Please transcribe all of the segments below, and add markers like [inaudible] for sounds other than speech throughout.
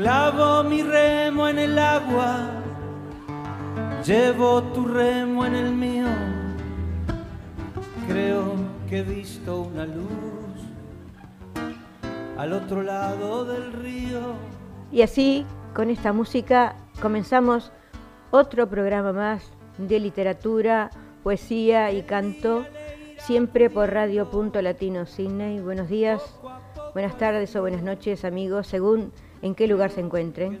Clavo mi remo en el agua, llevo tu remo en el mío. Creo que he visto una luz al otro lado del río. Y así, con esta música, comenzamos otro programa más de literatura, poesía y canto, siempre por Radio Punto Latino Sydney. Buenos días, buenas tardes o buenas noches, amigos, según en qué lugar se encuentren.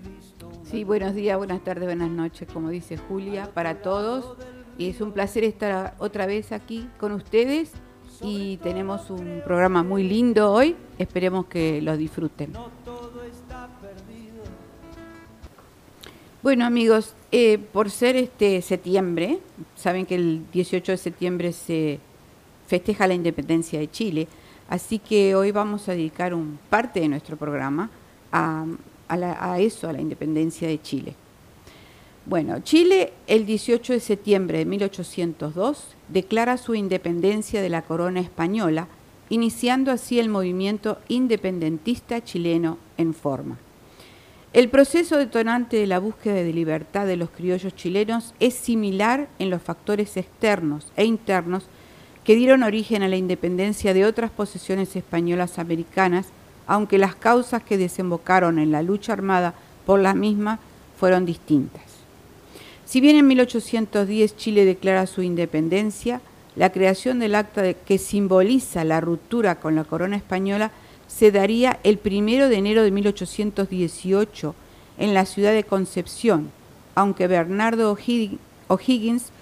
Sí, buenos días, buenas tardes, buenas noches, como dice Julia, para todos. Y es un placer estar otra vez aquí con ustedes y tenemos un programa muy lindo hoy. Esperemos que lo disfruten. Bueno amigos, eh, por ser este septiembre, saben que el 18 de septiembre se festeja la independencia de Chile, así que hoy vamos a dedicar un parte de nuestro programa a, eso, a la independencia de Chile. Bueno, Chile el 18 de septiembre de 1802 declara su independencia de la corona española, iniciando así el movimiento independentista chileno en forma. El proceso detonante de la búsqueda de libertad de los criollos chilenos es similar en los factores externos e internos que dieron origen a la independencia de otras posesiones españolas americanas aunque las causas que desembocaron en la lucha armada por la misma fueron distintas. Si bien en 1810 Chile declara su independencia, la creación del acta que simboliza la ruptura con la corona española se daría el primero de enero de 1818 en la ciudad de Concepción, aunque Bernardo O'Higgins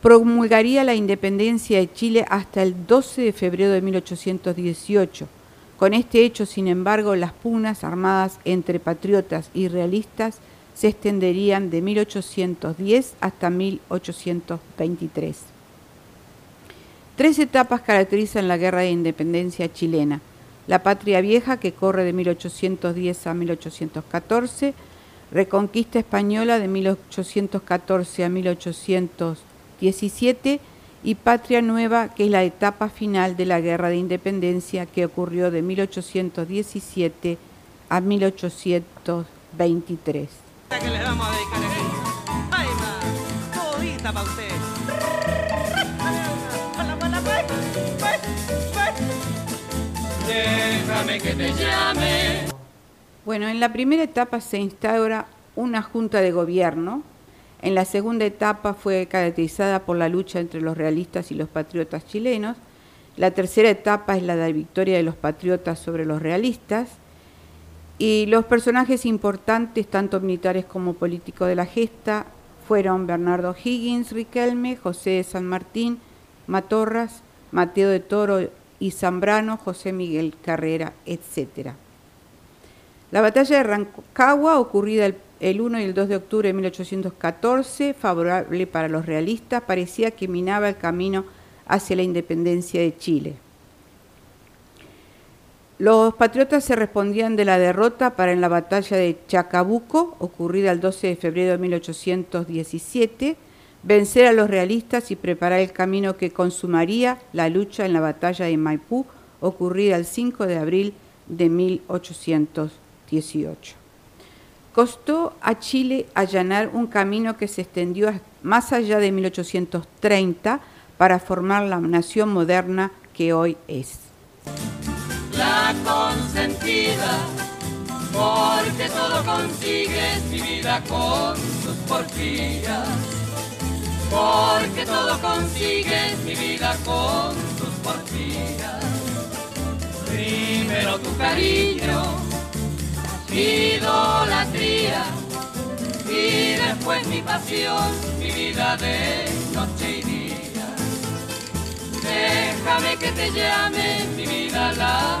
promulgaría la independencia de Chile hasta el 12 de febrero de 1818 con este hecho, sin embargo, las pugnas armadas entre patriotas y realistas se extenderían de 1810 hasta 1823. Tres etapas caracterizan la Guerra de Independencia chilena. La Patria Vieja, que corre de 1810 a 1814, Reconquista Española de 1814 a 1817 y Patria Nueva, que es la etapa final de la Guerra de Independencia que ocurrió de 1817 a 1823. Déjame que te llame. Bueno, en la primera etapa se instaura una junta de gobierno en la segunda etapa fue caracterizada por la lucha entre los realistas y los patriotas chilenos. La tercera etapa es la de la victoria de los patriotas sobre los realistas. Y los personajes importantes, tanto militares como políticos de la gesta, fueron Bernardo Higgins Riquelme, José de San Martín, Matorras, Mateo de Toro y Zambrano, José Miguel Carrera, etc. La batalla de Rancagua, ocurrida el el 1 y el 2 de octubre de 1814, favorable para los realistas, parecía que minaba el camino hacia la independencia de Chile. Los patriotas se respondían de la derrota para en la batalla de Chacabuco, ocurrida el 12 de febrero de 1817, vencer a los realistas y preparar el camino que consumaría la lucha en la batalla de Maipú, ocurrida el 5 de abril de 1818 costó a Chile allanar un camino que se extendió más allá de 1830 para formar la nación moderna que hoy es. La consentida, porque todo consigues mi vida con tus porfías. Porque todo consigues mi vida con tus porfías. Primero tu cariño idolatría y después mi pasión, mi vida de noche y. Déjame que te llame mi vida la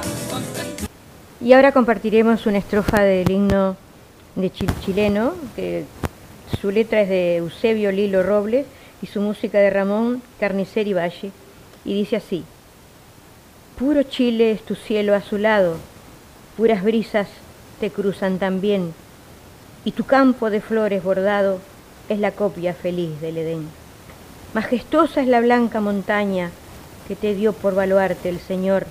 Y ahora compartiremos una estrofa del himno de chileno, que su letra es de Eusebio Lilo Robles y su música de Ramón Carniceri Valle, y dice así, Puro Chile es tu cielo azulado, puras brisas te cruzan también, y tu campo de flores bordado es la copia feliz del Edén. Majestuosa es la blanca montaña que te dio por valuarte el Señor,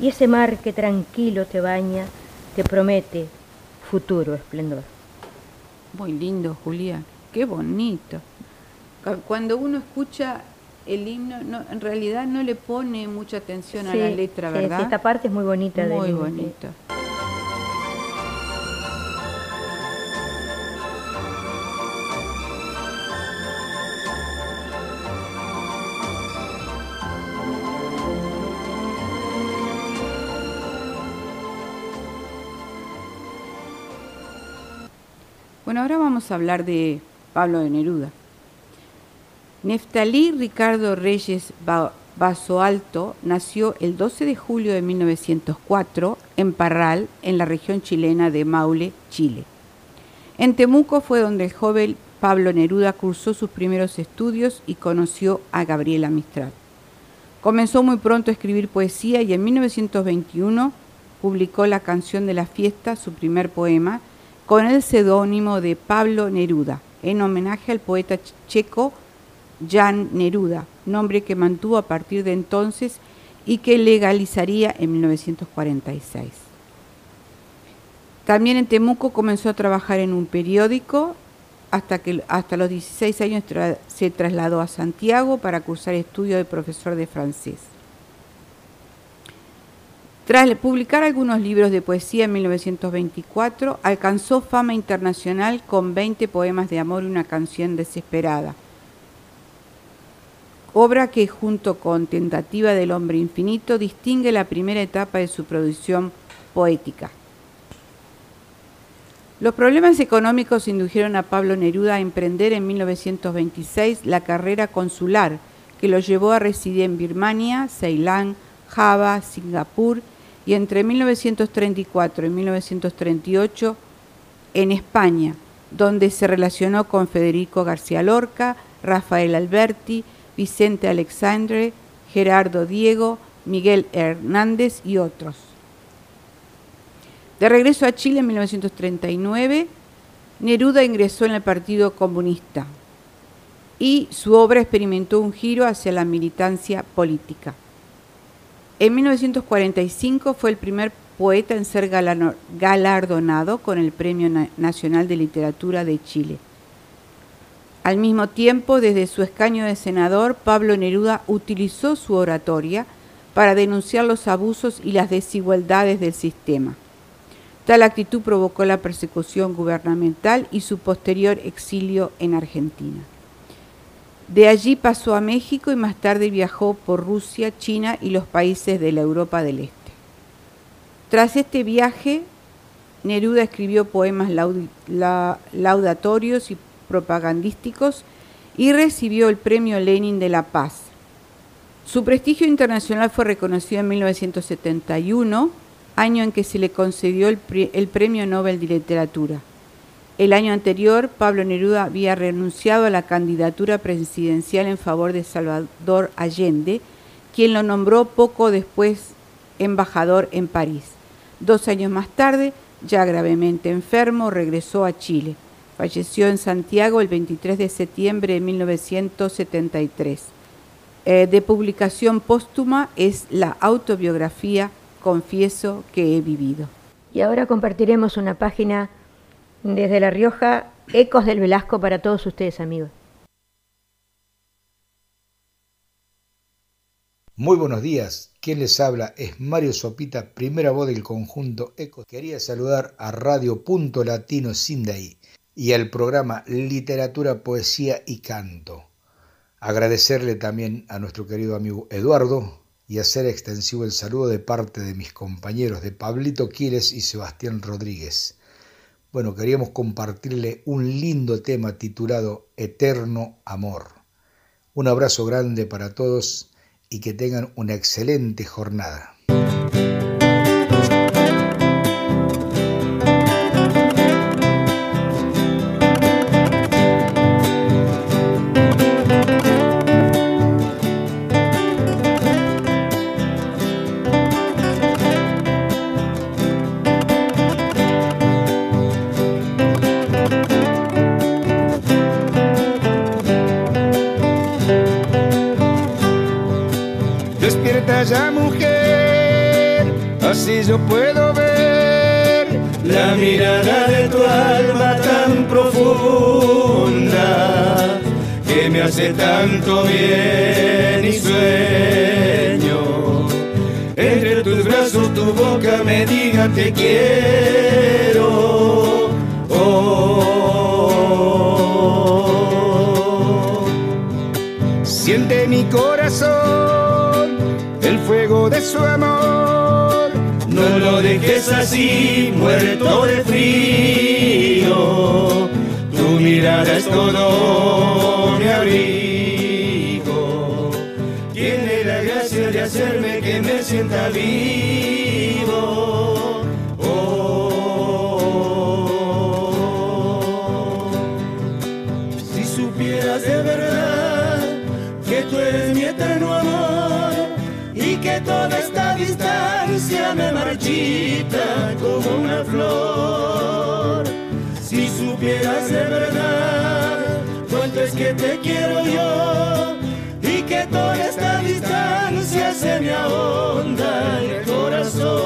y ese mar que tranquilo te baña te promete futuro esplendor. Muy lindo, Julia. Qué bonito. Cuando uno escucha el himno, no, en realidad no le pone mucha atención a la letra, ¿verdad? Sí, esta parte es muy bonita. Muy bonita. Bueno, ahora vamos a hablar de Pablo de Neruda. Neftalí Ricardo Reyes Basoalto nació el 12 de julio de 1904 en Parral, en la región chilena de Maule, Chile. En Temuco fue donde el joven Pablo Neruda cursó sus primeros estudios y conoció a Gabriela Mistral. Comenzó muy pronto a escribir poesía y en 1921 publicó La canción de la fiesta, su primer poema, con el seudónimo de Pablo Neruda, en homenaje al poeta checo Jan Neruda, nombre que mantuvo a partir de entonces y que legalizaría en 1946. También en Temuco comenzó a trabajar en un periódico hasta que hasta los 16 años se trasladó a Santiago para cursar estudios de profesor de francés. Tras publicar algunos libros de poesía en 1924, alcanzó fama internacional con 20 poemas de amor y una canción desesperada. Obra que junto con Tentativa del Hombre Infinito distingue la primera etapa de su producción poética. Los problemas económicos indujeron a Pablo Neruda a emprender en 1926 la carrera consular que lo llevó a residir en Birmania, Ceilán, Java, Singapur y entre 1934 y 1938 en España, donde se relacionó con Federico García Lorca, Rafael Alberti, Vicente Alexandre, Gerardo Diego, Miguel Hernández y otros. De regreso a Chile en 1939, Neruda ingresó en el Partido Comunista y su obra experimentó un giro hacia la militancia política. En 1945 fue el primer poeta en ser galardonado con el Premio Nacional de Literatura de Chile. Al mismo tiempo, desde su escaño de senador, Pablo Neruda utilizó su oratoria para denunciar los abusos y las desigualdades del sistema. Tal actitud provocó la persecución gubernamental y su posterior exilio en Argentina. De allí pasó a México y más tarde viajó por Rusia, China y los países de la Europa del Este. Tras este viaje, Neruda escribió poemas laudatorios y propagandísticos y recibió el Premio Lenin de la Paz. Su prestigio internacional fue reconocido en 1971, año en que se le concedió el, el Premio Nobel de Literatura. El año anterior, Pablo Neruda había renunciado a la candidatura presidencial en favor de Salvador Allende, quien lo nombró poco después embajador en París. Dos años más tarde, ya gravemente enfermo, regresó a Chile. Falleció en Santiago el 23 de septiembre de 1973. Eh, de publicación póstuma es la autobiografía Confieso que he vivido. Y ahora compartiremos una página desde La Rioja, Ecos del Velasco para todos ustedes, amigos. Muy buenos días. Quien les habla es Mario Sopita, primera voz del conjunto Ecos. Quería saludar a Radio Punto Latino Sindaí y al programa Literatura, Poesía y Canto. Agradecerle también a nuestro querido amigo Eduardo y hacer extensivo el saludo de parte de mis compañeros de Pablito Quiles y Sebastián Rodríguez bueno, queríamos compartirle un lindo tema titulado Eterno Amor. Un abrazo grande para todos y que tengan una excelente jornada. Hace tanto bien y sueño. Entre tus brazos tu boca me diga te quiero. Oh. Siente mi corazón el fuego de su amor. No lo dejes así, muerto de frío. Tu mirada es todo sienta vivo. Oh. Si supieras de verdad que tú eres mi eterno amor y que toda esta distancia me marchita como una flor. Si supieras de verdad cuánto es que te quiero yo que toda esta distancia se me ahonda el corazón.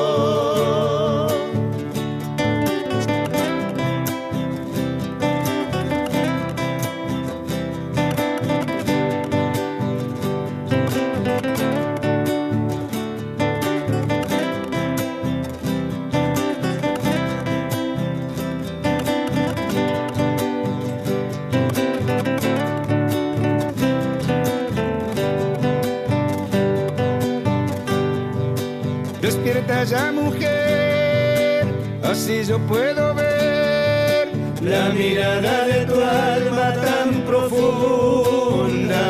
Mujer, así yo puedo ver la mirada de tu alma tan profunda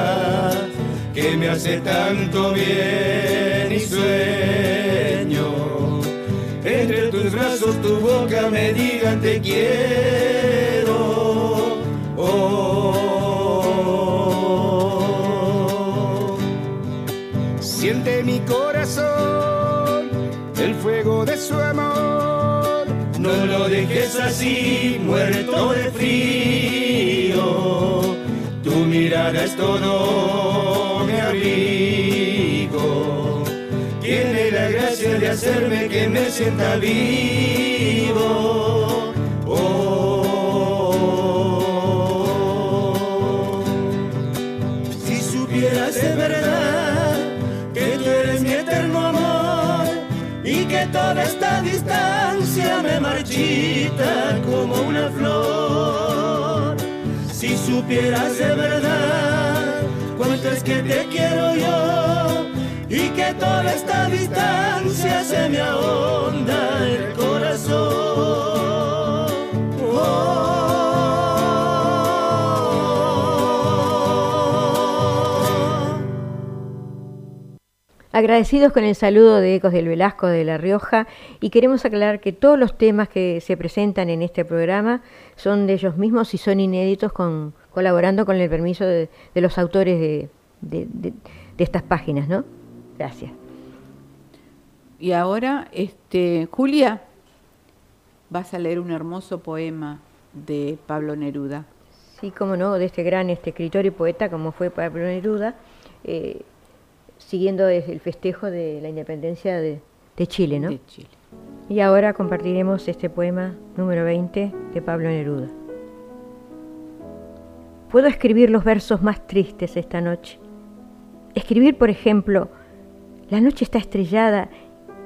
que me hace tanto bien y sueño. Entre tus brazos tu boca me diga te quiero. Oh. Siente mi corazón su amor. No lo dejes así, muerto de frío. Tu mirada es todo mi abrigo. Tiene la gracia de hacerme que me sienta vivo. Esta distancia me marchita como una flor. Si supieras de verdad cuánto es que te quiero yo y que toda esta distancia se me ahonda el corazón. Oh. Agradecidos con el saludo de Ecos del Velasco de La Rioja y queremos aclarar que todos los temas que se presentan en este programa son de ellos mismos y son inéditos con, colaborando con el permiso de, de los autores de, de, de, de estas páginas, ¿no? Gracias. Y ahora, este, Julia, vas a leer un hermoso poema de Pablo Neruda. Sí, como no, de este gran este escritor y poeta como fue Pablo Neruda, eh, siguiendo el festejo de la independencia de, de Chile, ¿no? De Chile. Y ahora compartiremos este poema número 20 de Pablo Neruda. Puedo escribir los versos más tristes esta noche. Escribir, por ejemplo, la noche está estrellada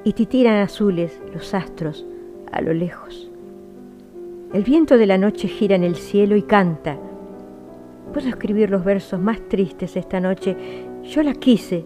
y titiran azules los astros a lo lejos. El viento de la noche gira en el cielo y canta. Puedo escribir los versos más tristes esta noche. Yo la quise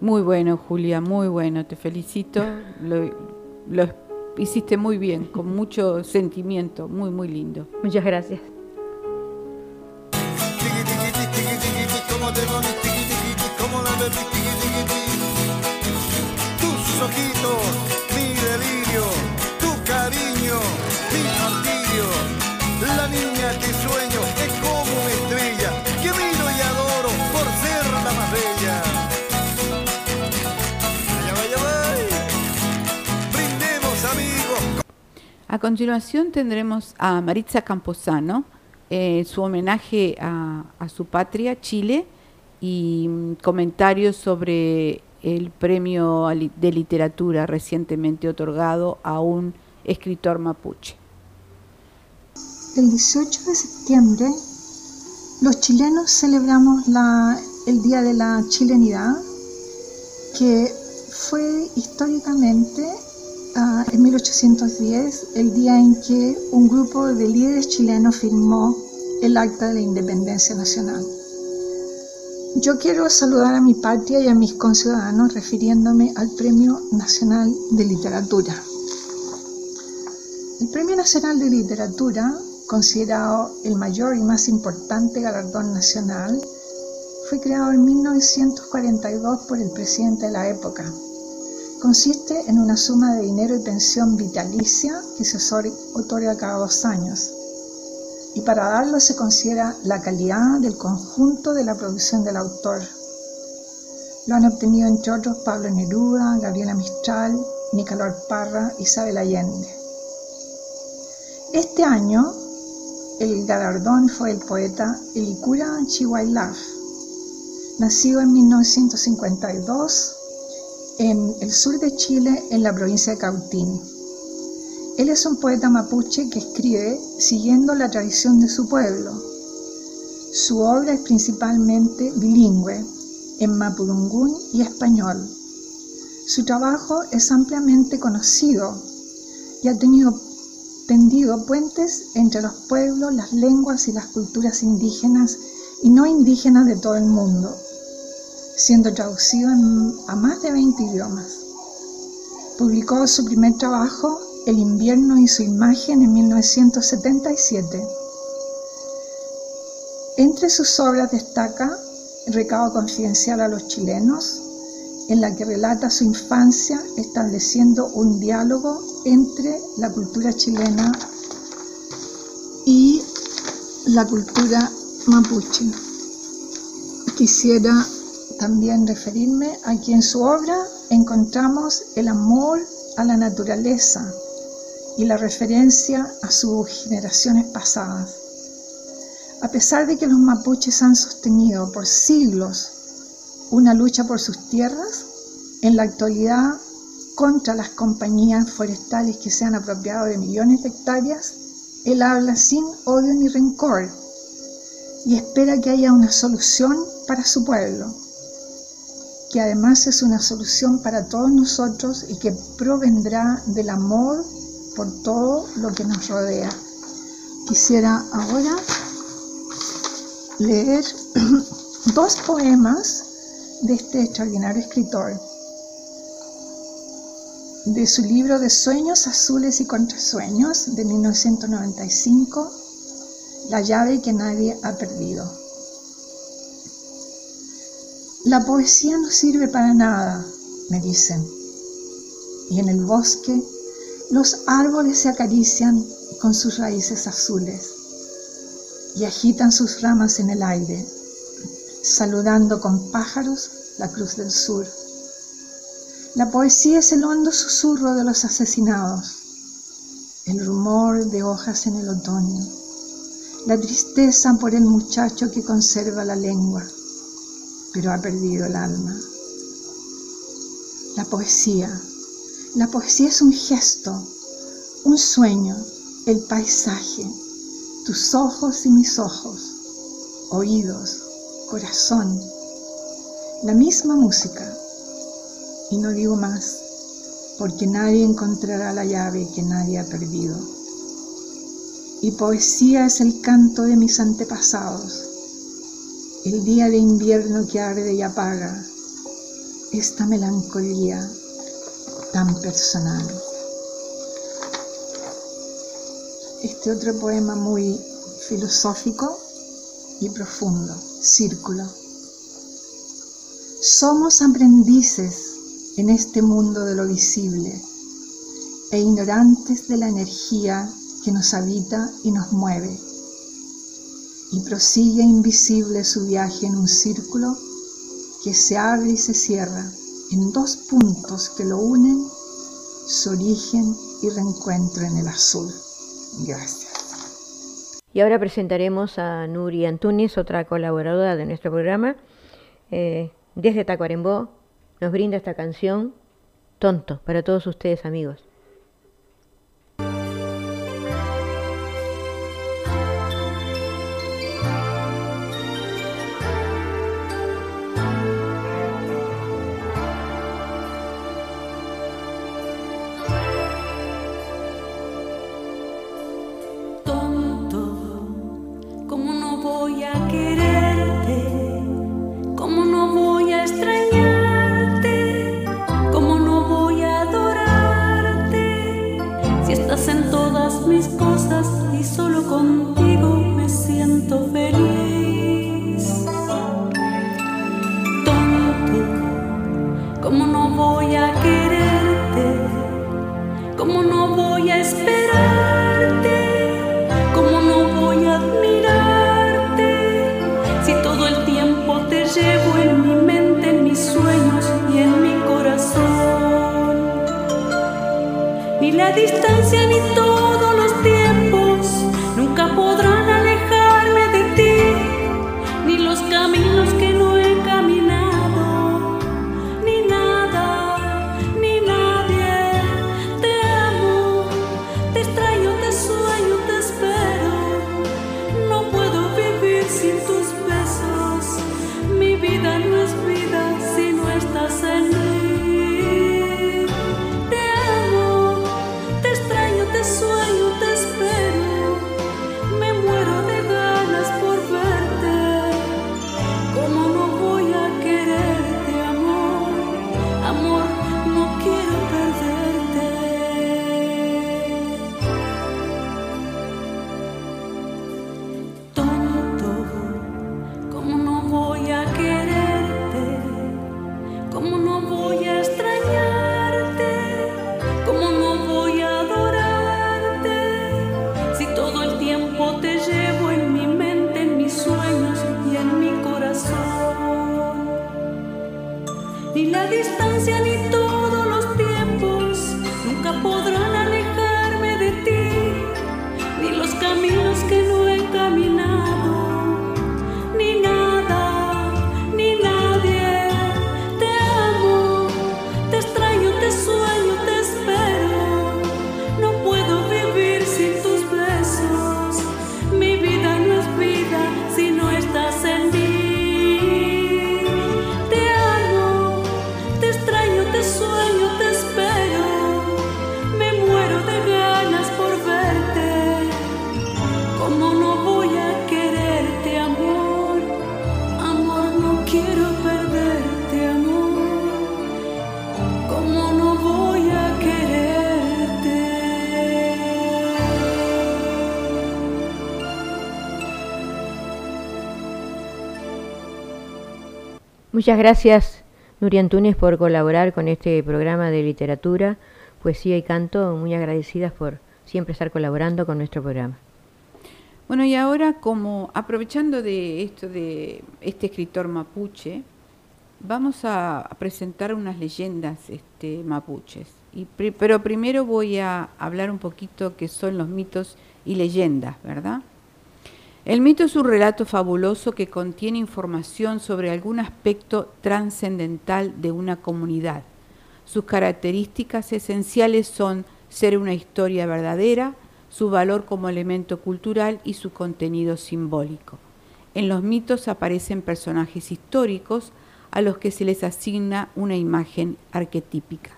Muy bueno, Julia, muy bueno. Te felicito. Lo, lo hiciste muy bien, con mucho sentimiento. Muy, muy lindo. Muchas gracias. Continuación tendremos a Maritza Camposano, eh, su homenaje a, su patria, Chile, y mm, comentarios sobre el premio de literatura recientemente otorgado a un escritor mapuche. El 18 de septiembre los chilenos celebramos la- el Día de la Chilenidad, que fue históricamente ah, en 1810 el día en que un grupo de líderes chilenos firmó el Acta de Independencia Nacional. Yo quiero saludar a mi patria y a mis conciudadanos refiriéndome al Premio Nacional de Literatura. El Premio Nacional de Literatura, considerado el mayor y más importante galardón nacional, fue creado en 1942 por el presidente de la época. Consiste en una suma de dinero y pensión vitalicia que se otorga cada dos años. Y para darlo se considera la calidad del conjunto de la producción del autor. Lo han obtenido entre otros Pablo Neruda, Gabriela Mistral, Nicolás Parra, Isabel Allende. Este año el galardón fue el poeta Elikura Chihuailaf, nacido en 1952 en el sur de Chile, en la provincia de Cautín. Él es un poeta mapuche que escribe siguiendo la tradición de su pueblo. Su obra es principalmente bilingüe, en mapudungún y español. Su trabajo es ampliamente conocido y ha tenido tendido puentes entre los pueblos, las lenguas y las culturas indígenas y no indígenas de todo el mundo, siendo traducido en- a más de 20 idiomas. Publicó su primer trabajo, El invierno y su imagen, en 1977. Entre sus obras destaca Recado confidencial a los chilenos, en la que relata su infancia estableciendo un diálogo entre la cultura chilena y la cultura mapuche. Quisiera también referirme a que en su obra encontramos el amor a la naturaleza y la referencia a sus generaciones pasadas. A pesar de que los mapuches han sostenido por siglos una lucha por sus tierras, en la actualidad contra las compañías forestales que se han apropiado de millones de hectáreas, él habla sin odio ni rencor y espera que haya una solución para su pueblo, que además es una solución para todos nosotros y que provendrá del amor por todo lo que nos rodea. Quisiera ahora leer [clears throat] dos poemas de este extraordinario escritor, de su libro de Sueños Azules y Contrasueños de 1995, la llave que nadie ha perdido. La poesía no sirve para nada, me dicen. Y en el bosque los árboles se acarician con sus raíces azules y agitan sus ramas en el aire, saludando con pájaros la cruz del sur. La poesía es el hondo susurro de los asesinados, el rumor de hojas en el otoño, la tristeza por el muchacho que conserva la lengua, pero ha perdido el alma. La poesía, la poesía es un gesto, un sueño, el paisaje, tus ojos y mis ojos, oídos, corazón, la misma música. Y no digo más, porque nadie encontrará la llave que nadie ha perdido. Y poesía es el canto de mis antepasados, el día de invierno que arde y apaga esta melancolía tan personal. Este otro poema muy filosófico y profundo, Círculo. Somos aprendices en este mundo de lo visible e ignorantes de la energía que nos habita y nos mueve. Y prosigue invisible su viaje en un círculo que se abre y se cierra en dos puntos que lo unen, su origen y reencuentro en el azul. Gracias. Y ahora presentaremos a Nuri Antunes, otra colaboradora de nuestro programa. Eh, desde Tacuarembó nos brinda esta canción, Tonto, para todos ustedes amigos. Muchas gracias, Nuria Antunes, por colaborar con este programa de literatura, poesía y canto. Muy agradecidas por siempre estar colaborando con nuestro programa. Bueno, y ahora como aprovechando de esto de este escritor mapuche, vamos a, presentar unas leyendas este, mapuches. Y, pero primero voy a hablar un poquito qué son los mitos y leyendas, ¿verdad? El mito es un relato fabuloso que contiene información sobre algún aspecto trascendental de una comunidad. Sus características esenciales son ser una historia verdadera, su valor como elemento cultural y su contenido simbólico. En los mitos aparecen personajes históricos a los que se les asigna una imagen arquetípica.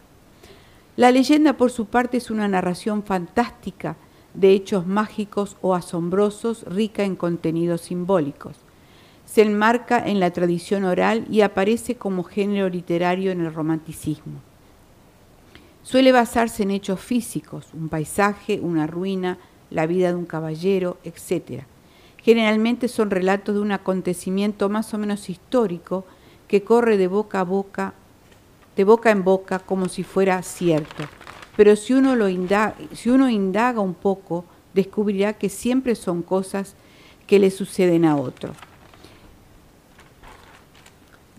La leyenda, por su parte, es una narración fantástica de hechos mágicos o asombrosos, rica en contenidos simbólicos. Se enmarca en la tradición oral y aparece como género literario en el romanticismo. Suele basarse en hechos físicos, un paisaje, una ruina, la vida de un caballero, etc. Generalmente son relatos de un acontecimiento más o menos histórico que corre de boca a boca, de boca en boca como si fuera cierto. Pero si uno, lo indaga, si uno indaga un poco, descubrirá que siempre son cosas que le suceden a otro.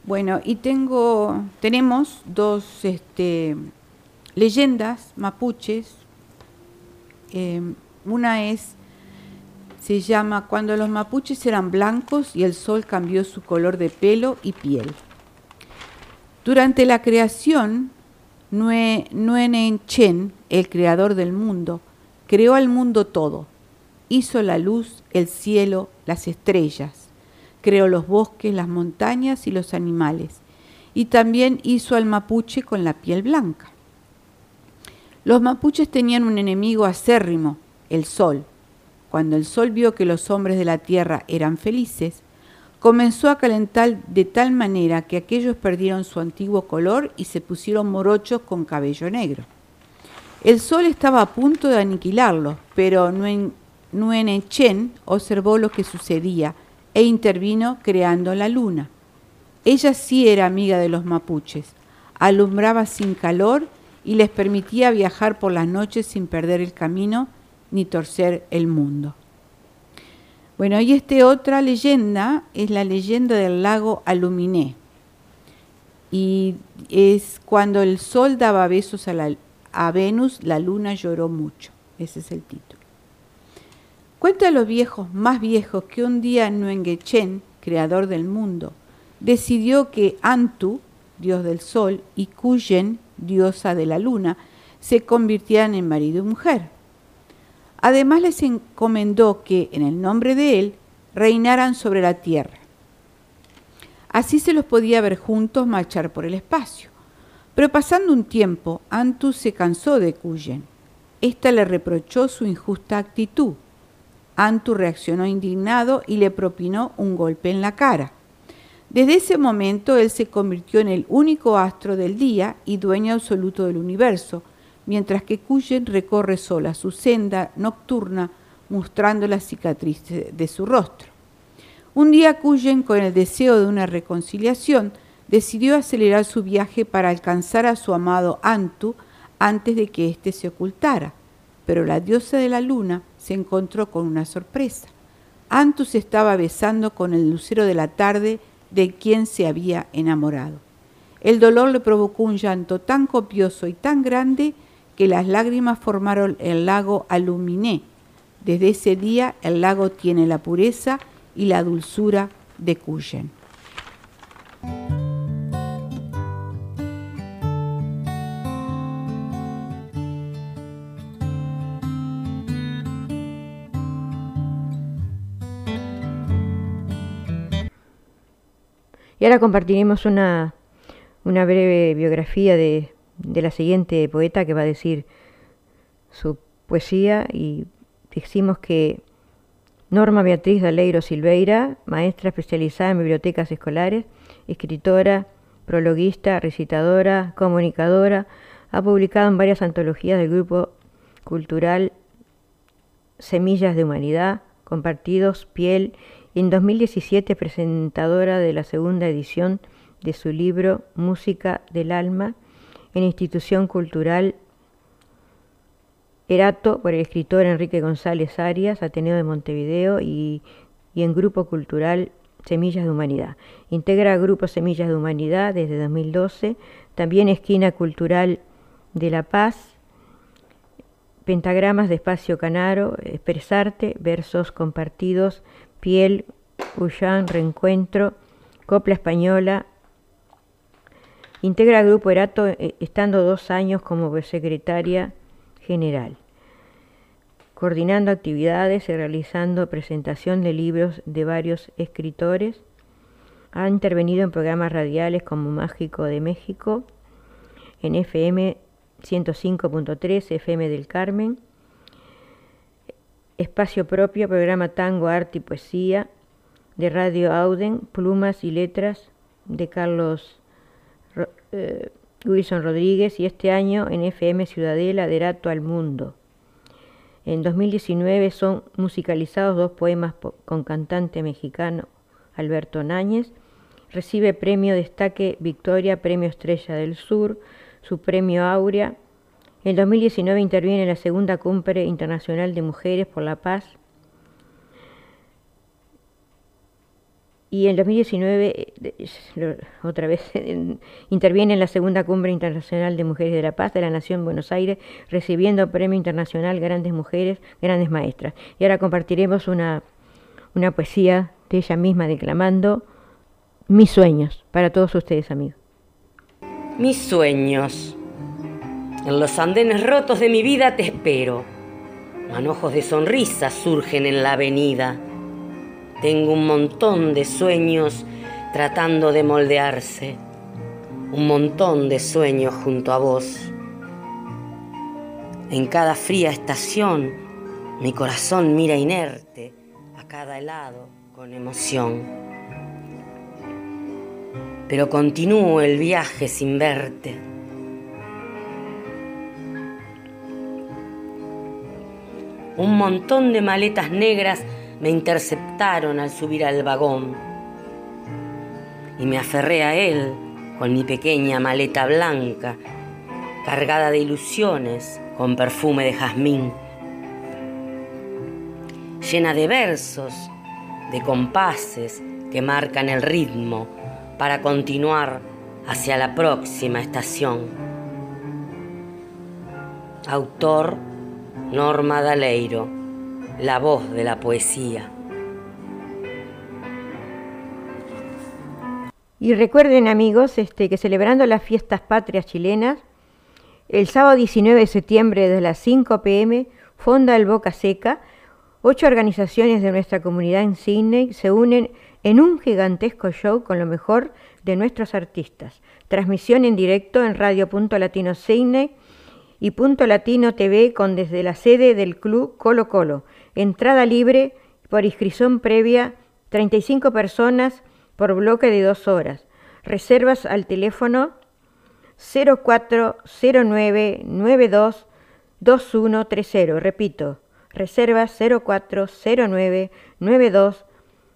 Bueno, y tengo, tenemos dos este, leyendas mapuches. Em, una es, se llama Cuando los mapuches eran blancos y el sol cambió su color de pelo y piel. Durante la creación, Nuenen Chen, el creador del mundo, creó al mundo todo. Hizo la luz, el cielo, las estrellas. Creó los bosques, las montañas y los animales. Y también hizo al mapuche con la piel blanca. Los mapuches tenían un enemigo acérrimo, el sol. Cuando el sol vio que los hombres de la tierra eran felices, comenzó a calentar de tal manera que aquellos perdieron su antiguo color y se pusieron morochos con cabello negro. El sol estaba a punto de aniquilarlos, pero Chen observó lo que sucedía e intervino creando la luna. Ella sí era amiga de los mapuches, alumbraba sin calor y les permitía viajar por las noches sin perder el camino ni torcer el mundo. Bueno, y esta otra leyenda es la leyenda del lago Aluminé. Y es cuando el sol daba besos a, Venus, la luna lloró mucho. Ese es el título. Cuenta a los viejos más viejos que un día Nuengechen, creador del mundo, decidió que Antu, dios del sol, y Kuyen, diosa de la luna, se convirtieran en marido y mujer. Además les encomendó que, en el nombre de él, reinaran sobre la tierra. Así se los podía ver juntos marchar por el espacio. Pero pasando un tiempo, Antus se cansó de Cuyen. Esta le reprochó su injusta actitud. Antu reaccionó indignado y le propinó un golpe en la cara. Desde ese momento él se convirtió en el único astro del día y dueño absoluto del universo, mientras que Cuyen recorre sola su senda nocturna mostrando la cicatriz de su rostro. Un día Cuyen, con el deseo de una reconciliación, decidió acelerar su viaje para alcanzar a su amado Antu antes de que éste se ocultara. Pero la diosa de la luna se encontró con una sorpresa. Antu se estaba besando con el lucero de la tarde de quien se había enamorado. El dolor le provocó un llanto tan copioso y tan grande que las lágrimas formaron el lago Aluminé. Desde ese día el lago tiene la pureza y la dulzura de Cuyen. Y ahora compartiremos una, breve biografía de, la siguiente poeta que va a decir su poesía y decimos que Norma Beatriz Daleiro Silveira, maestra especializada en bibliotecas escolares, escritora, prologuista, recitadora, comunicadora, ha publicado en varias antologías del grupo cultural Semillas de Humanidad, Compartidos, Piel en 2017 presentadora de la segunda edición de su libro Música del Alma en Institución Cultural Erato por el escritor Enrique González Arias, Ateneo de Montevideo y, en Grupo Cultural Semillas de Humanidad. Integra Grupo Semillas de Humanidad desde 2012, también Esquina Cultural de La Paz, Pentagramas de Espacio Canaro, Expresarte, Versos Compartidos, Piel, Ullán, Reencuentro, Copla Española. Integra Grupo Erato eh, estando dos años como secretaria general, coordinando actividades y realizando presentación de libros de varios escritores. Ha intervenido en programas radiales como Mágico de México, en FM 105.3 FM del Carmen, Espacio Propio, programa Tango, Arte y Poesía, de Radio Auden, Plumas y Letras, de Carlos eh, Wilson Rodríguez, y este año en FM Ciudadela, de Rato al Mundo. En 2019 son musicalizados dos poemas con cantante mexicano Alberto Náñez. Recibe premio Destaque Victoria, Premio Estrella del Sur, su premio Aurea. En 2019 interviene en la segunda cumbre internacional de mujeres por la paz. Y en 2019, otra vez, [laughs] interviene en la segunda cumbre internacional de mujeres de la paz de la Nación Buenos Aires, recibiendo premio internacional Grandes Mujeres, Grandes Maestras. Y ahora compartiremos una, una poesía de ella misma declamando Mis sueños para todos ustedes, amigos. Mis sueños. En los andenes rotos de mi vida te espero. Manojos de sonrisas surgen en la avenida. Tengo un montón de sueños tratando de moldearse. Un montón de sueños junto a vos. En cada fría estación, mi corazón mira inerte a cada helado con emoción pero continúo el viaje sin verte. Un montón de maletas negras me interceptaron al subir al vagón y me aferré a él con mi pequeña maleta blanca, cargada de ilusiones con perfume de jazmín, llena de versos, de compases que marcan el ritmo para continuar hacia la próxima estación. Autor Norma Daleiro, la voz de la poesía. Y recuerden amigos este, que celebrando las fiestas patrias chilenas, el sábado 19 de septiembre desde las 5 pm, Fonda el Boca Seca, ocho organizaciones de nuestra comunidad en Sydney se unen en un gigantesco show con lo mejor de nuestros artistas. Transmisión en directo en Radio Punto Latino Cine y Punto Latino TV con desde la sede del club Colo Colo. Entrada libre por inscripción previa, 35 personas por bloque de dos horas. Reservas al teléfono 040992 2130. Repito, reservas 0409 92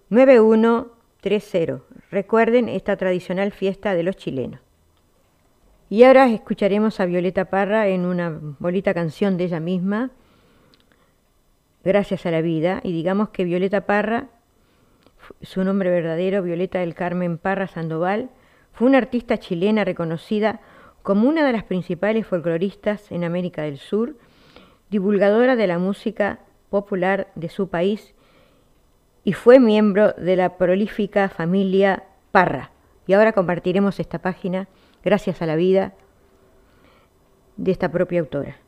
9130. Recuerden esta tradicional fiesta de los chilenos. Y ahora escucharemos a Violeta Parra en una bonita canción de ella misma, Gracias a la vida, y digamos que Violeta Parra, su nombre verdadero, Violeta del Carmen Parra Sandoval, fue una artista chilena reconocida como una de las principales folcloristas en América del Sur, divulgadora de la música popular de su país y fue miembro de la prolífica familia Parra. Y ahora compartiremos esta página, gracias a la vida, de esta propia autora.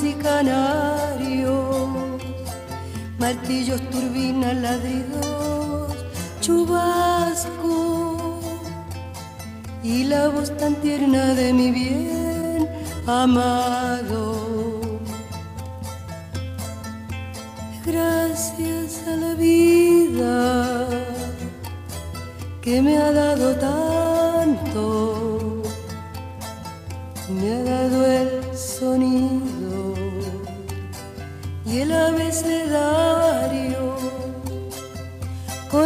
y canarios, martillos, turbinas, ladridos, chubascos y la voz tan tierna de mi bien amado. Gracias a la vida que me ha dado tanto,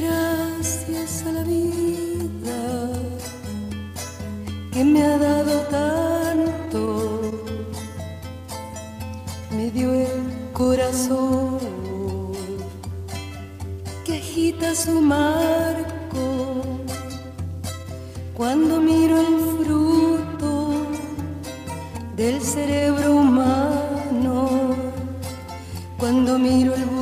Gracias a la vida que me ha dado tanto, me dio el corazón que agita su marco. Cuando miro el fruto del cerebro humano, cuando miro el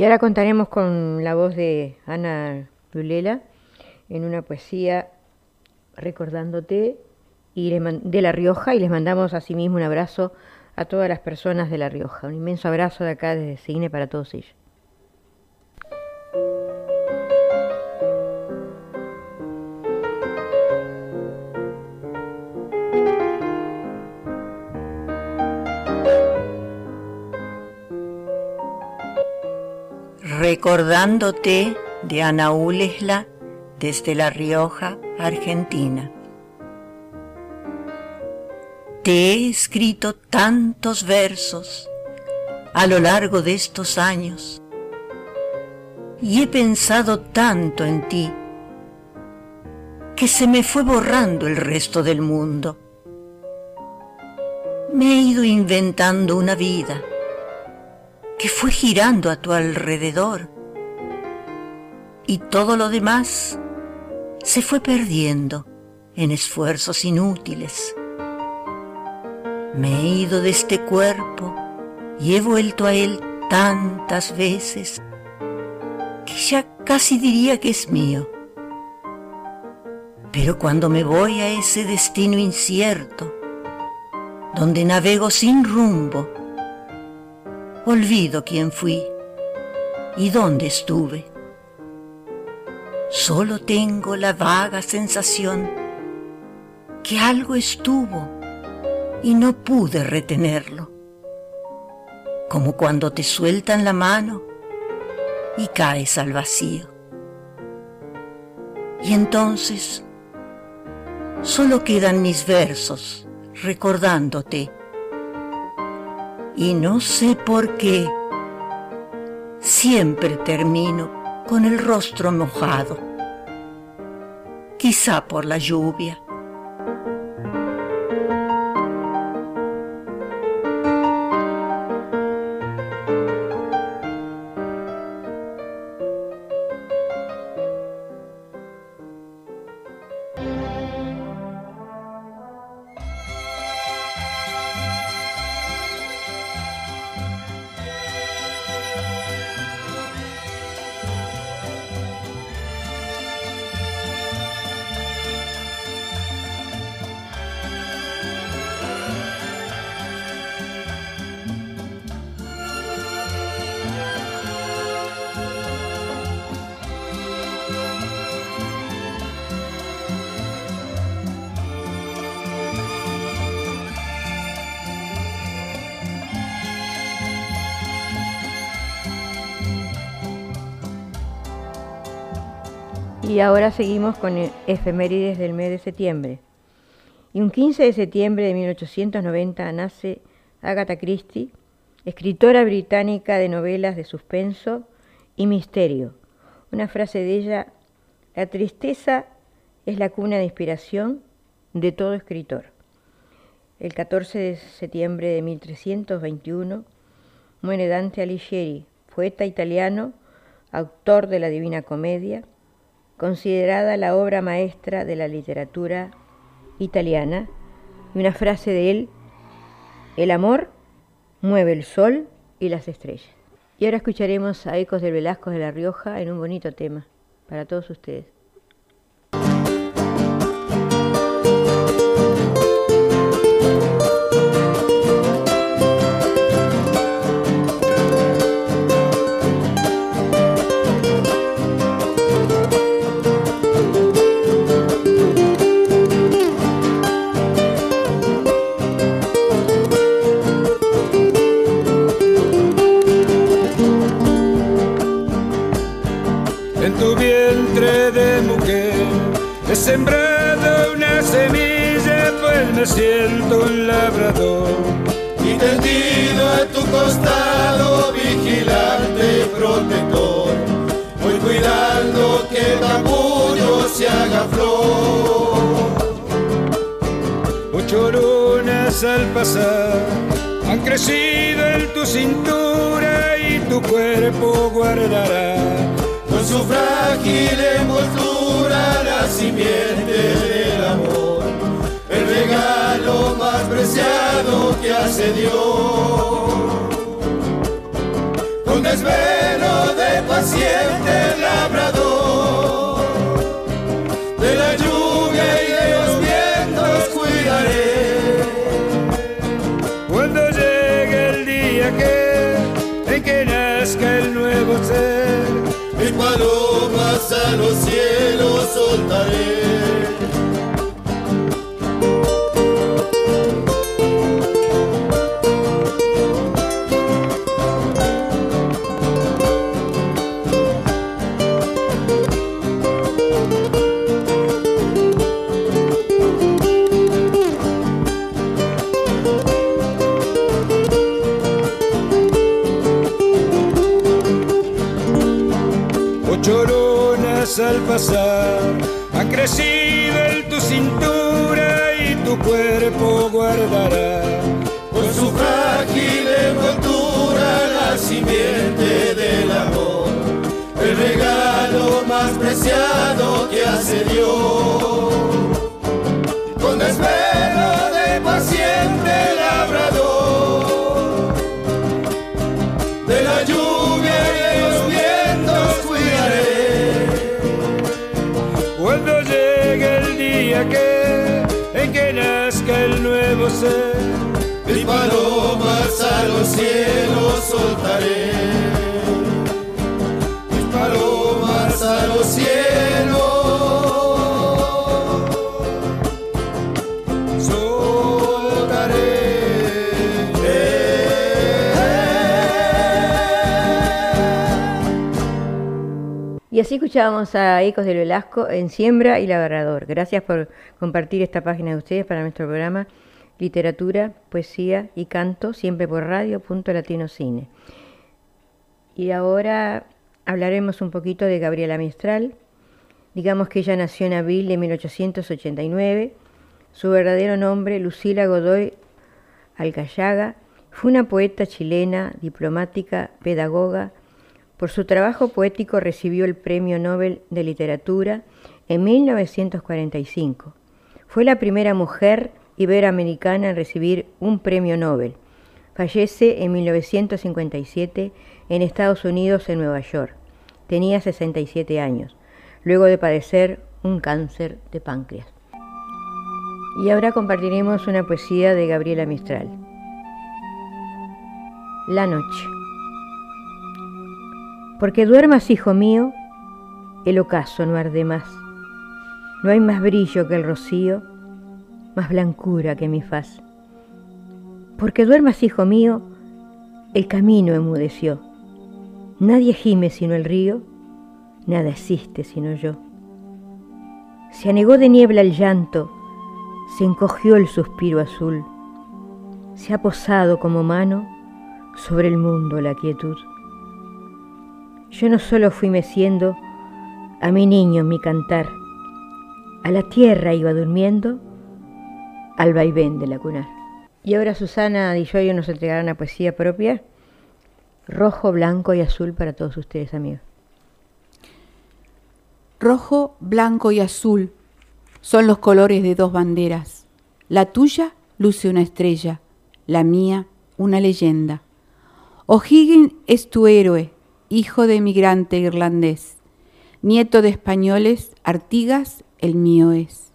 Y ahora contaremos con la voz de Ana Lulela en una poesía recordándote y de La Rioja y les mandamos asimismo un abrazo a todas las personas de La Rioja. Un inmenso abrazo de acá desde Cine para todos ellos. Recordándote de Ana Ulesla desde La Rioja, Argentina. Te he escrito tantos versos a lo largo de estos años y he pensado tanto en ti que se me fue borrando el resto del mundo. Me he ido inventando una vida que fue girando a tu alrededor y todo lo demás se fue perdiendo en esfuerzos inútiles. Me he ido de este cuerpo y he vuelto a él tantas veces que ya casi diría que es mío. Pero cuando me voy a ese destino incierto, donde navego sin rumbo, olvido quién fui y dónde estuve. Solo tengo la vaga sensación que algo estuvo y no pude retenerlo, como cuando te sueltan la mano y caes al vacío. Y entonces solo quedan mis versos recordándote. Y no sé por qué siempre termino con el rostro mojado, quizá por la lluvia. Y ahora seguimos con efemérides del mes de septiembre. Y un 15 de septiembre de 1890 nace Agatha Christie, escritora británica de novelas de suspenso y misterio. Una frase de ella, la tristeza es la cuna de inspiración de todo escritor. El 14 de septiembre de 1321 muere Dante Alighieri, poeta italiano, autor de la Divina Comedia, considerada la obra maestra de la literatura italiana, y una frase de él, el amor mueve el sol y las estrellas. Y ahora escucharemos a Ecos del Velasco de La Rioja en un bonito tema para todos ustedes. Haga flor. Ocho lunas al pasar han crecido en tu cintura y tu cuerpo guardará con su frágil envoltura la simiente del amor, el regalo más preciado que hace Dios. Con desvelo de paciente labrador, el nuevo ser mis palomas a los cielos soltaré. Han crecido en tu cintura y tu cuerpo guardará. Con su frágil envoltura la simiente del amor, el regalo más preciado que hace Dios. Sé. Mi palomas a los cielos soltaré. Mis palomas a los cielos. Y así escuchábamos a Ecos del Velasco en Siembra y Labrador. Gracias por compartir esta página de ustedes para nuestro programa Literatura, Poesía y Canto, siempre por radio. Y ahora hablaremos un poquito de Gabriela Mistral. Digamos que ella nació en abril de 1889. Su verdadero nombre, Lucila Godoy Alcayaga, fue una poeta chilena, diplomática, pedagoga, por su trabajo poético recibió el Premio Nobel de Literatura en 1945. Fue la primera mujer iberoamericana en recibir un premio Nobel. Fallece en 1957 en Estados Unidos, en Nueva York. Tenía 67 años, luego de padecer un cáncer de páncreas. Y ahora compartiremos una poesía de Gabriela Mistral. La noche. Porque duermas, hijo mío, el ocaso no arde más. No hay más brillo que el rocío, blancura que mi faz. Porque duermas, hijo mío, el camino emudeció. Nadie gime sino el río, nada existe sino yo. Se anegó de niebla el llanto, se encogió el suspiro azul, se ha posado como mano sobre el mundo la quietud. Yo no solo fui meciendo a mi niño en mi cantar, a la tierra iba durmiendo al vaivén de la cunar. Y ahora Susana y yo nos entregarán una poesía propia, rojo, blanco y azul para todos ustedes amigos. Rojo, blanco y azul son los colores de dos banderas. La tuya luce una estrella, la mía una leyenda. O'Higgins es tu héroe, hijo de emigrante irlandés, nieto de españoles, Artigas el mío es.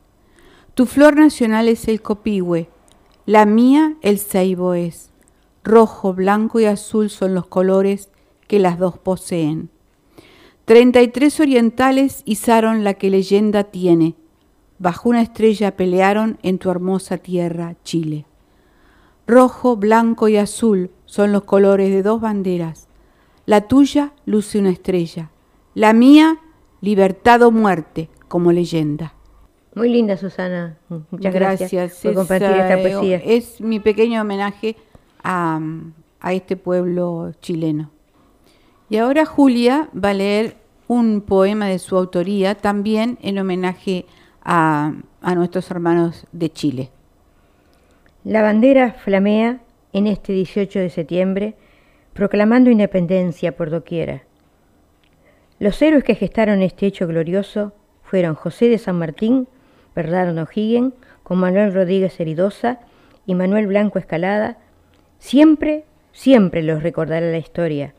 Tu flor nacional es el copihue, la mía el ceibo es. Rojo, blanco y azul son los colores que las dos poseen. Treinta y tres orientales izaron la que leyenda tiene. Bajo una estrella pelearon en tu hermosa tierra, Chile. Rojo, blanco y azul son los colores de dos banderas, la tuya luce una estrella, la mía libertad o muerte como leyenda. Muy linda, Susana. Muchas gracias, por compartir esta poesía. Es mi pequeño homenaje a, este pueblo chileno. Y ahora Julia va a leer un poema de su autoría, también en homenaje a, a nuestros hermanos de Chile. La bandera flamea en este 18 de septiembre proclamando independencia por doquiera. Los héroes que gestaron este hecho glorioso fueron José de San Martín, Bernardo O'Higgins, con Manuel Rodríguez Heridosa y Manuel Blanco Escalada. Siempre, siempre los recordará la historia.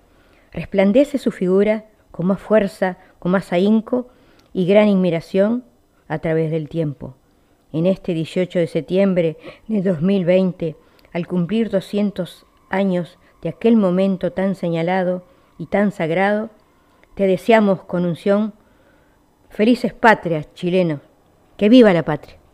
Resplandece su figura con más fuerza, con más ahínco y gran admiración a través del tiempo. En este 18 de septiembre de 2020, al cumplir 200 años de aquel momento tan señalado y tan sagrado, te deseamos con unción felices patrias, chilenos, que viva la patria.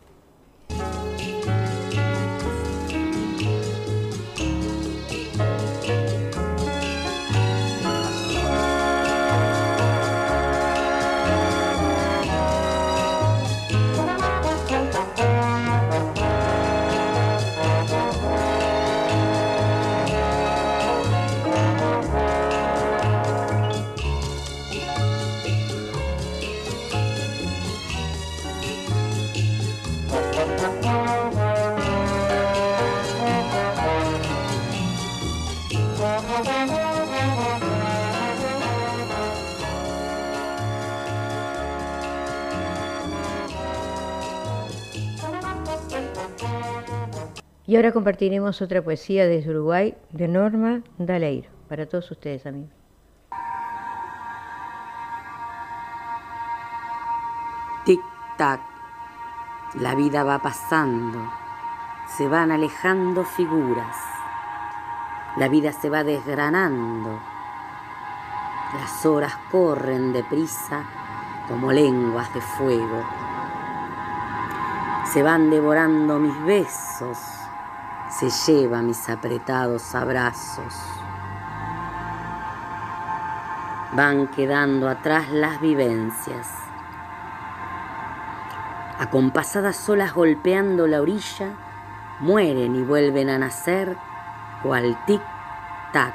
Y ahora compartiremos otra poesía desde Uruguay de Norma Daleiro, para todos ustedes amigos. Tic-tac, la vida va pasando, se van alejando figuras, la vida se va desgranando, las horas corren deprisa como lenguas de fuego, se van devorando mis besos, se lleva mis apretados abrazos. Van quedando atrás las vivencias acompasadas olas golpeando la orilla, mueren y vuelven a nacer cual tic-tac.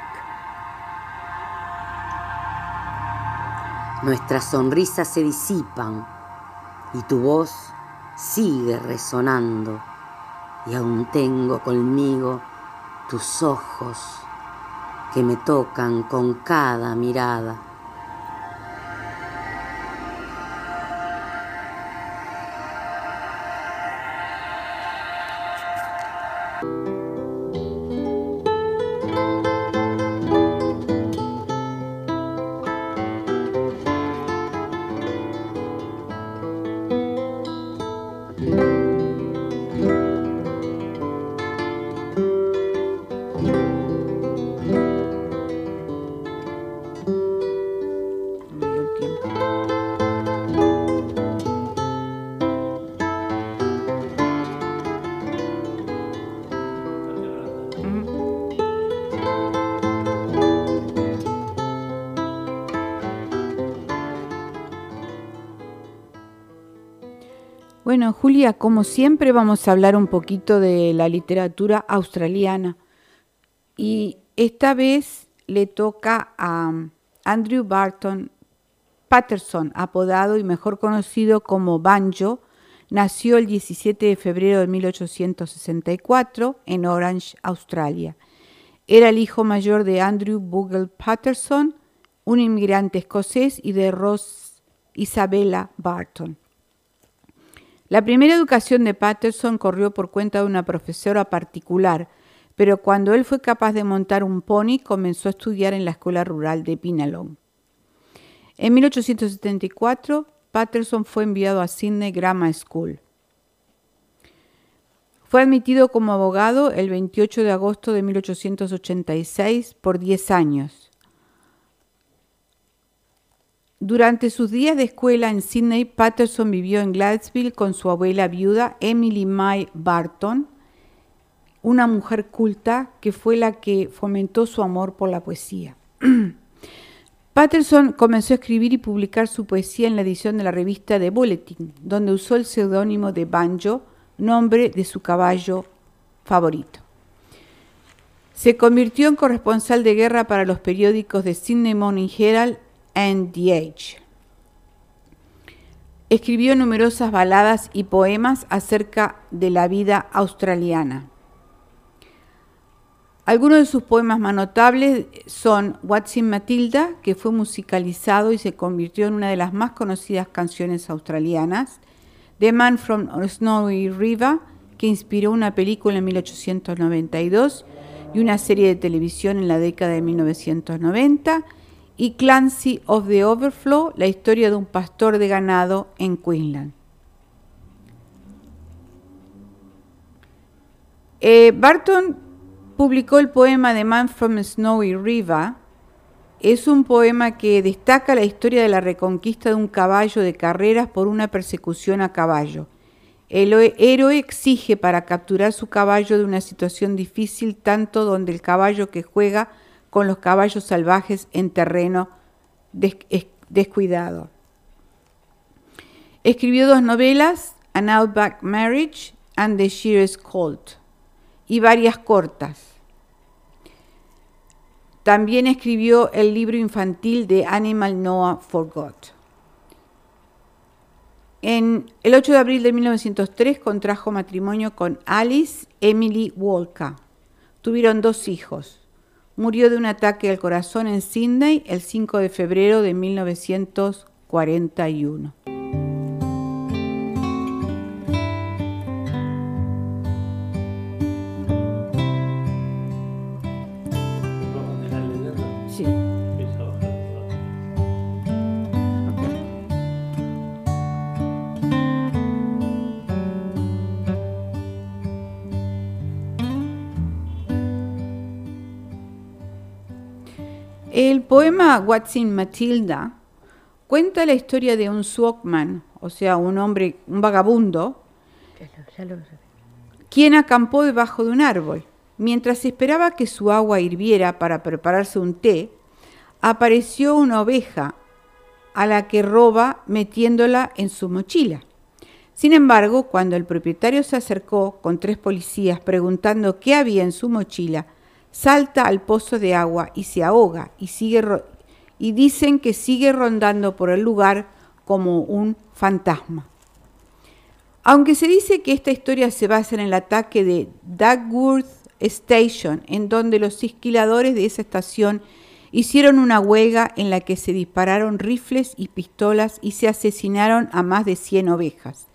Nuestras sonrisas se disipan y tu voz sigue resonando y aún tengo conmigo tus ojos que me tocan con cada mirada. Bueno, Julia, como siempre vamos a hablar un poquito de la literatura australiana. Y esta vez le toca a Andrew Barton Patterson, apodado y mejor conocido como Banjo. Nació el 17 de febrero de 1864 en Orange, Australia. Era el hijo mayor de Andrew Bogle Patterson, un inmigrante escocés, y de Rose Isabella Barton. La primera educación de Patterson corrió por cuenta de una profesora particular, pero cuando él fue capaz de montar un pony comenzó a estudiar en la escuela rural de Pinalong. En 1874, Patterson fue enviado a Sydney Grammar School. Fue admitido como abogado el 28 de agosto de 1886 por 10 años. Durante sus días de escuela en Sydney, Patterson vivió en Gladesville con su abuela viuda Emily May Barton, una mujer culta que fue la que fomentó su amor por la poesía. [clears throat] Patterson comenzó a escribir y publicar su poesía en la edición de la revista The Bulletin, donde usó el seudónimo de Banjo, nombre de su caballo favorito. Se convirtió en corresponsal de guerra para los periódicos de Sydney Morning Herald and. Escribió numerosas baladas y poemas acerca de la vida australiana. Algunos de sus poemas más notables son What's in Matilda, que fue musicalizado y se convirtió en una de las más conocidas canciones australianas, The Man from Snowy River, que inspiró una película en 1892 y una serie de televisión en la década de 1990, y Clancy of the Overflow, la historia de un pastor de ganado en Queensland. Eh, Barton publicó el poema The Man from Snowy River. Es un poema que destaca la historia de la reconquista de un caballo de carreras por una persecución a caballo. El héroe exige para capturar su caballo de una situación difícil tanto donde el caballo que juega con los caballos salvajes en terreno descuidado. Escribió dos novelas, An Outback Marriage and The Shearer's Colt, y varias cortas. También escribió el libro infantil de Animal Noah Forgot. En el 8 de abril de 1903 contrajo matrimonio con Alice Emily Walker. Tuvieron dos hijos, murió de un ataque al corazón en Sydney el 5 de febrero de 1941. Poema What's in Matilda cuenta la historia de un swogman, o sea, un hombre, un vagabundo, quien acampó debajo de un árbol. Mientras esperaba que su agua hirviera para prepararse un té, apareció una oveja a la que roba metiéndola en su mochila. Sin embargo, cuando el propietario se acercó con tres policías preguntando qué había en su mochila, salta al pozo de agua y se ahoga y sigue y dicen que sigue rondando por el lugar como un fantasma. Aunque se dice que esta historia se basa en el ataque de Dagworth Station, en donde los esquiladores de esa estación hicieron una huelga en la que se dispararon rifles y pistolas y se asesinaron a más de 100 ovejas.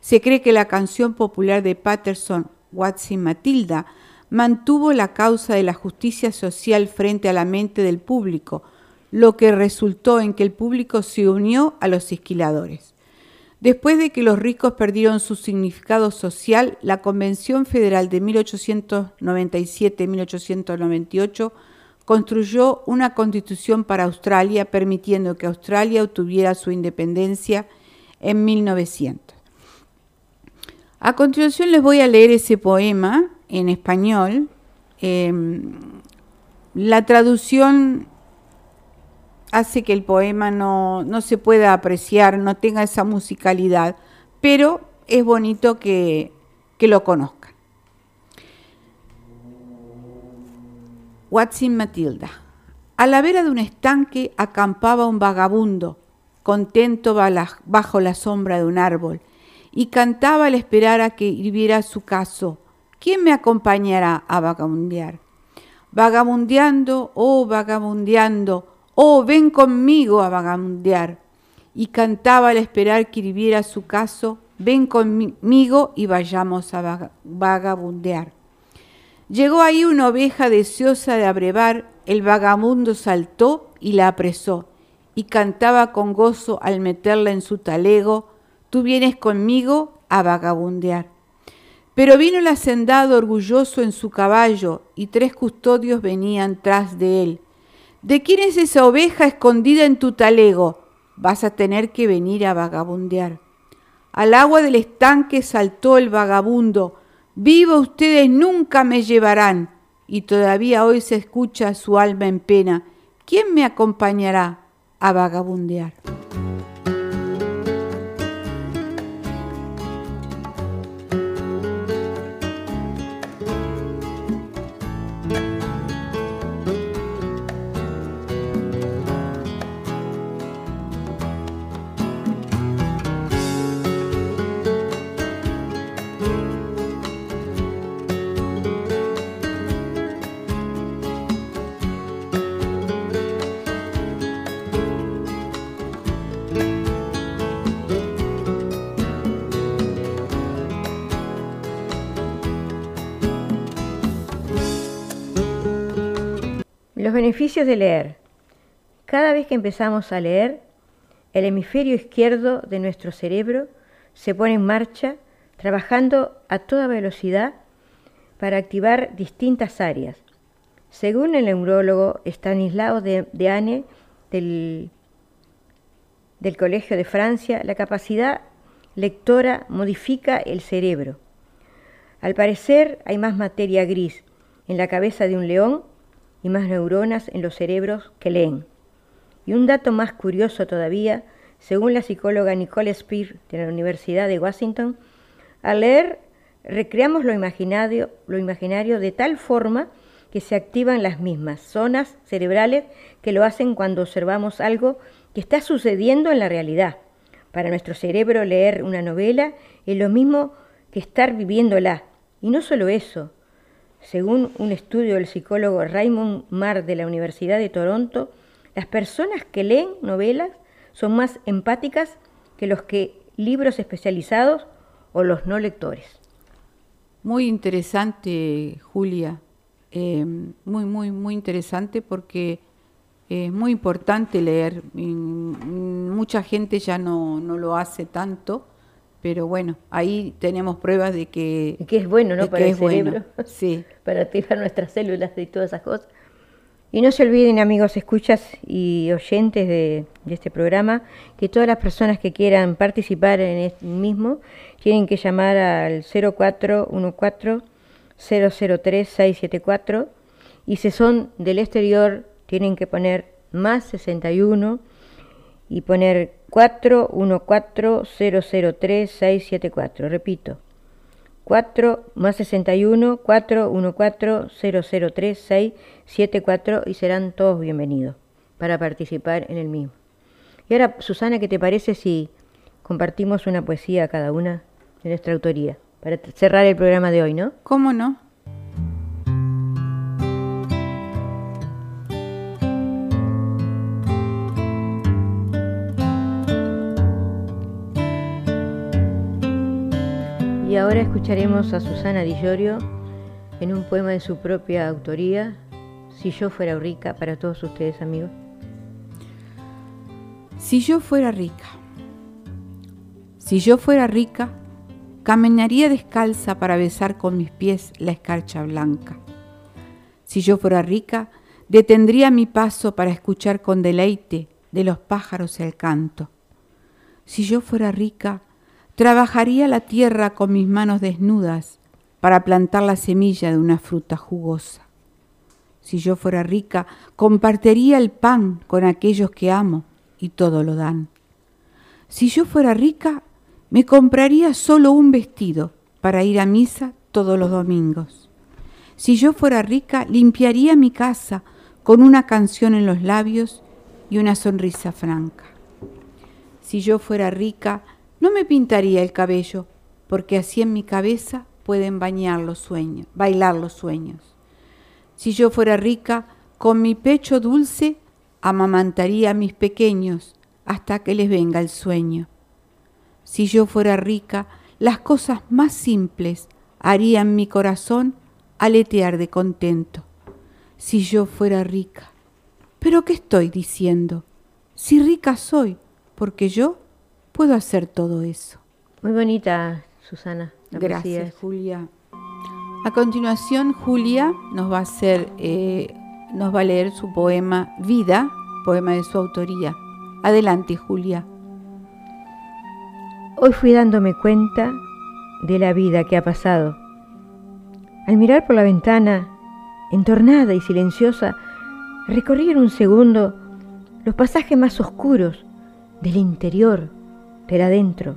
Se cree que la canción popular de Patterson, What's in Matilda, mantuvo la causa de la justicia social frente a la mente del público, lo que resultó en que el público se unió a los esquiladores. Después de que los ricos perdieron su significado social, la Convención Federal de 1897-1898 construyó una constitución para Australia, permitiendo que Australia obtuviera su independencia en 1900. A continuación les voy a leer ese poema en español. Em, la traducción hace que el poema no, se pueda apreciar, no tenga esa musicalidad, pero es bonito que, que lo conozcan. Watson Matilda. A la vera de un estanque acampaba un vagabundo, contento bajo la sombra de un árbol, y cantaba al esperar a que hirviera su caso. ¿Quién me acompañará a vagabundear? Vagabundeando, oh vagabundeando, oh ven conmigo a vagabundear. Y cantaba al esperar que hirviera su caso, ven conmigo y vayamos a vagabundear. Llegó ahí una oveja deseosa de abrevar, el vagabundo saltó y la apresó, y cantaba con gozo al meterla en su talego, tú vienes conmigo a vagabundear. Pero vino el hacendado orgulloso en su caballo, y tres custodios venían tras de él. ¿De quién es esa oveja escondida en tu talego? Vas a tener que venir a vagabundear. Al agua del estanque saltó el vagabundo. Viva ustedes nunca me llevarán. Y todavía hoy se escucha su alma en pena. ¿Quién me acompañará a vagabundear? Beneficios de leer. Cada vez que empezamos a leer, el hemisferio izquierdo de nuestro cerebro se pone en marcha, trabajando a toda velocidad para activar distintas áreas. Según el neurólogo Stanislao de, del, del Colegio de Francia, la capacidad lectora modifica el cerebro. Al parecer hay más materia gris en la cabeza de un león y más neuronas en los cerebros que leen. Y un dato más curioso todavía, según la psicóloga Nicole Spear de la Universidad de Washington, al leer recreamos lo imaginario, lo imaginario de tal forma que se activan las mismas zonas cerebrales que lo hacen cuando observamos algo que está sucediendo en la realidad. Para nuestro cerebro leer una novela es lo mismo que estar viviéndola. Y no solo eso, según un estudio del psicólogo Raymond Marr de la Universidad de Toronto, las personas que leen novelas son más empáticas que los que libros especializados o los no lectores. Muy interesante, Julia. Eh, muy, muy, muy interesante porque es muy importante leer. Mucha gente ya no, no lo hace tanto pero bueno, ahí tenemos pruebas de que, que es bueno, ¿no? Para el cerebro, [laughs] sí. [laughs] para activar nuestras células y todas esas cosas. Y no se olviden, amigos, escuchas y oyentes de, este programa, que todas las personas que quieran participar en el mismo tienen que llamar al 0414-003-674 y si son del exterior tienen que poner más 61 y poner 414-003-674. Repito, 4 más 61 414 003 674 y serán todos bienvenidos para participar en el mismo. Y ahora, Susana, ¿qué te parece si compartimos una poesía a cada una de nuestra autoría para cerrar el programa de hoy, no? ¿Cómo no? Ahora escucharemos a Susana Di Llorio en un poema de su propia autoría, Si yo fuera rica, para todos ustedes amigos. Si yo fuera rica, si yo fuera rica, caminaría descalza para besar con mis pies la escarcha blanca. Si yo fuera rica, detendría mi paso para escuchar con deleite de los pájaros el canto. Si yo fuera rica, Trabajaría la tierra con mis manos desnudas para plantar la semilla de una fruta jugosa. Si yo fuera rica, compartiría el pan con aquellos que amo y todo lo dan. Si yo fuera rica, me compraría solo un vestido para ir a misa todos los domingos. Si yo fuera rica, limpiaría mi casa con una canción en los labios y una sonrisa franca. Si yo fuera rica, no me pintaría el cabello, porque así en mi cabeza pueden bañar los sueños, bailar los sueños. Si yo fuera rica, con mi pecho dulce amamantaría a mis pequeños hasta que les venga el sueño. Si yo fuera rica, las cosas más simples harían mi corazón aletear de contento. Si yo fuera rica. Pero ¿qué estoy diciendo? Si rica soy, porque yo puedo hacer todo eso. Muy bonita, Susana. Gracias, Julia. A continuación, Julia nos va a hacer, eh, nos va a leer su poema Vida, poema de su autoría. Adelante, Julia. Hoy fui dándome cuenta de la vida que ha pasado. Al mirar por la ventana, entornada y silenciosa, recorrí en un segundo los pasajes más oscuros del interior pero adentro.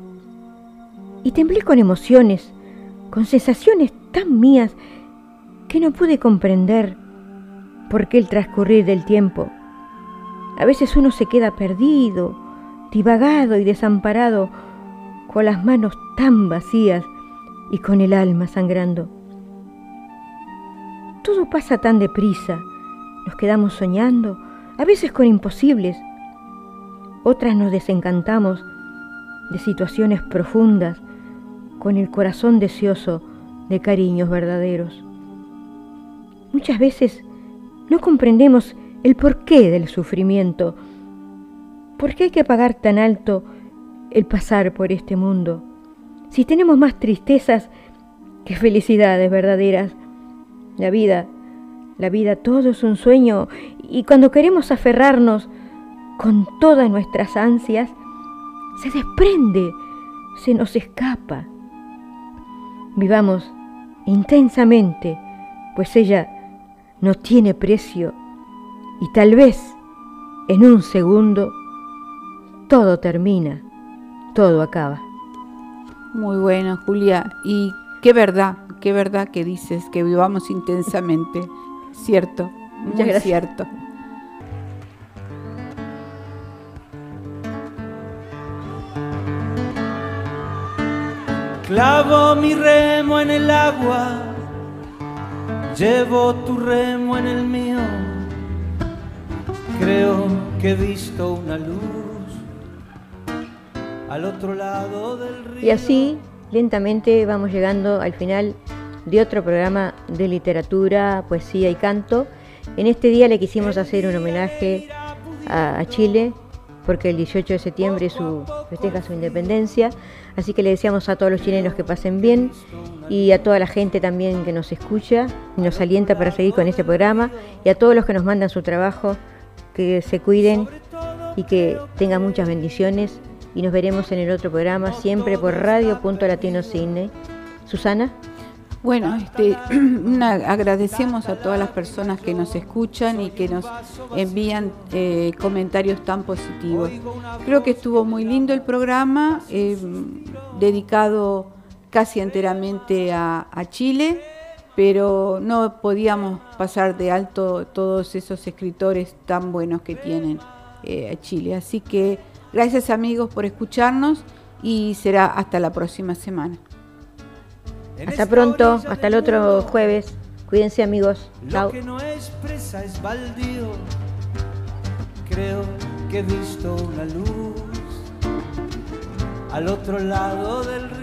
Y temblé con emociones, con sensaciones tan mías que no pude comprender por qué el transcurrir del tiempo. A veces uno se queda perdido, divagado y desamparado, con las manos tan vacías y con el alma sangrando. Todo pasa tan deprisa, nos quedamos soñando, a veces con imposibles, otras nos desencantamos de situaciones profundas, con el corazón deseoso de cariños verdaderos. Muchas veces no comprendemos el porqué del sufrimiento, por qué hay que pagar tan alto el pasar por este mundo, si tenemos más tristezas que felicidades verdaderas. La vida, la vida todo es un sueño y cuando queremos aferrarnos con todas nuestras ansias, se desprende, se nos escapa. Vivamos intensamente, pues ella no tiene precio y tal vez en un segundo todo termina, todo acaba. Muy bueno, Julia. Y qué verdad, qué verdad que dices que vivamos intensamente. Cierto, muy cierto. Clavo mi remo en el agua, llevo tu remo en el mío. Creo que he visto una luz al otro lado del río. Y así, lentamente, vamos llegando al final de otro programa de literatura, poesía y canto. En este día le quisimos hacer un homenaje a, Chile porque el 18 de septiembre su, festeja su independencia. Así que le deseamos a todos los chilenos que pasen bien y a toda la gente también que nos escucha y nos alienta para seguir con este programa y a todos los que nos mandan su trabajo, que se cuiden y que tengan muchas bendiciones. Y nos veremos en el otro programa, siempre por Radio Punto Latino Cine. Susana. Bueno, este, [clears throat] agradecemos a todas las personas que nos escuchan y que nos envían eh, comentarios tan positivos. Creo que estuvo muy lindo el programa, eh, dedicado casi enteramente a, Chile, pero no podíamos pasar de alto todos esos escritores tan buenos que tienen eh, Chile. Así que gracias amigos por escucharnos y será hasta la próxima semana. Hasta pronto, hasta el otro jueves. Cuídense amigos. Lo que no expresa es baldío. Creo que he visto una luz al otro lado del río.